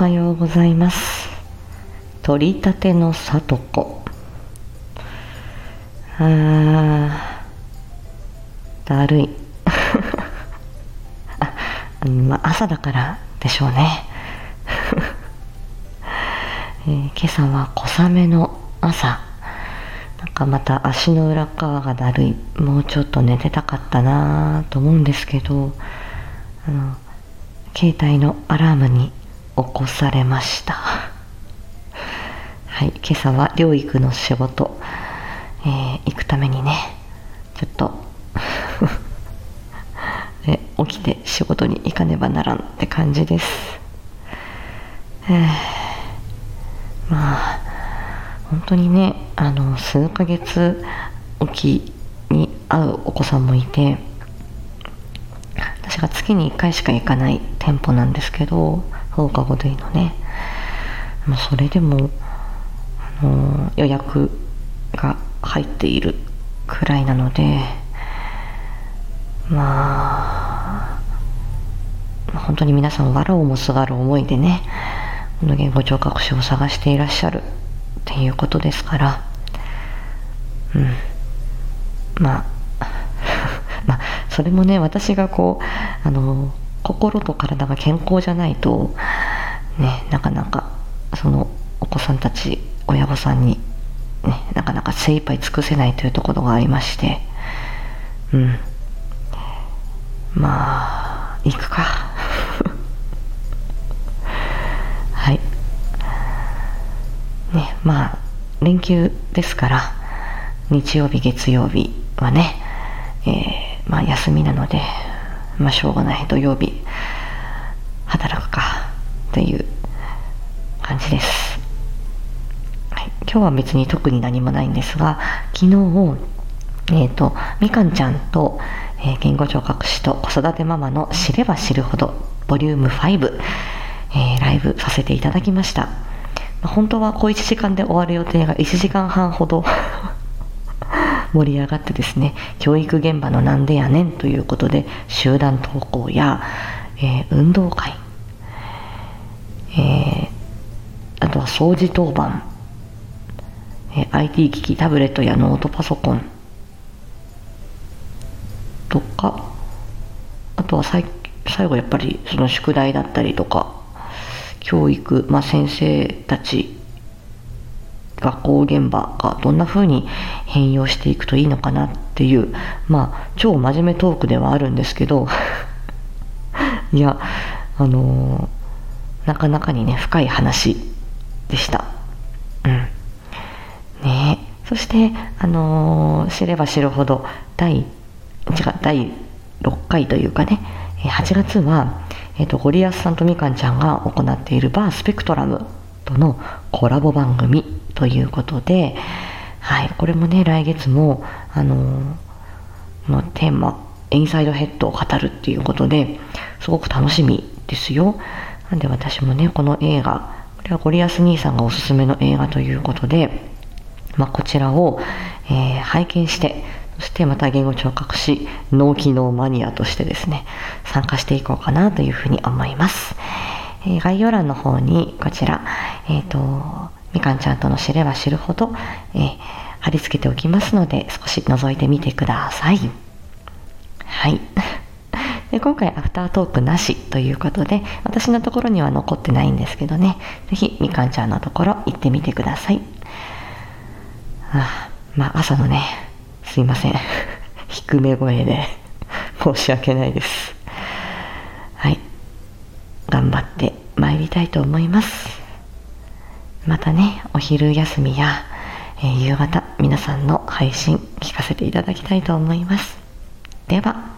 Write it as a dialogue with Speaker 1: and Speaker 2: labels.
Speaker 1: おはようございます。取り立てのさとこあーだるい。あまあ朝だからでしょうね、えー今朝は小雨の朝。なんかまた足の裏側がだるい。もうちょっと寝てたかったなと思うんですけどあの携帯のアラームに起こされました。はい今朝は療育の仕事、えー行くためにねちょっと え起きて仕事に行かねばならんって感じです。えーまあ本当にねあの数ヶ月おきに会うお子さんもいて私が月に1回しか行かない店舗なんですけど放課後でいいのね。まあそれでもあの予約が入っているくらいなのでまあ本当に皆さんわらをもすがる思いでねこの言語聴覚士を探していらっしゃるっていうことですからうん。まあ まあそれもね私がこうあの心と体が健康じゃないとねなかなかそのお子さんたち親御さんにねなかなか精一杯尽くせないというところがありましてうん。まあ行くか。はい。ねまあ連休ですから日曜日月曜日はね、えーまあ休みなのでまあしょうがない。土曜日。働くか。っていう感じです、はい、今日は別に特に何もないんですが昨日えっ、とみかんちゃんと、えー言語聴覚士と子育てママの知れば知るほどボリューム5、えーライブさせていただきました。本当は小1時間で終わる予定が1時間半ほど盛り上がってですね教育現場のなんでやねんということで集団登校や、えー運動会、えーあとは掃除当番、えー IT 機器タブレットやノートパソコンとかあとは最最後やっぱりその宿題だったりとか教育、まあ、先生たち学校現場がどんな風に変容していくといいのかなっていうまあ超真面目トークではあるんですけど いやあのーなかなかにね深い話でした。うん。ねえ。そしてあのー知れば知るほど第違う第6回というかね8月は、えー、とゴリアスさんとみかんちゃんが行っているバースペクトラムとのコラボ番組ということで、はい、これもね来月もあののテーマインサイドヘッドを語るっていうことですごく楽しみですよ。なんで私もねこの映画これはゴリアス兄さんがおすすめの映画ということで、まあ、こちらを、えー拝見してそしてまた言語聴覚士脳機能マニアとしてですね参加していこうかなというふうに思います、えー概要欄の方にこちらえっ、とみかんちゃんとの知れば知るほど、えー貼り付けておきますので少し覗いてみてください。はい。で今回アフタートークなしということで私のところには残ってないんですけどね。ぜひみかんちゃんのところ行ってみてください。あまあ朝のねすいません。低め声で申し訳ないです。はい。頑張って参りたいと思います。またねお昼休みや、えー夕方皆さんの配信聞かせていただきたいと思います。では。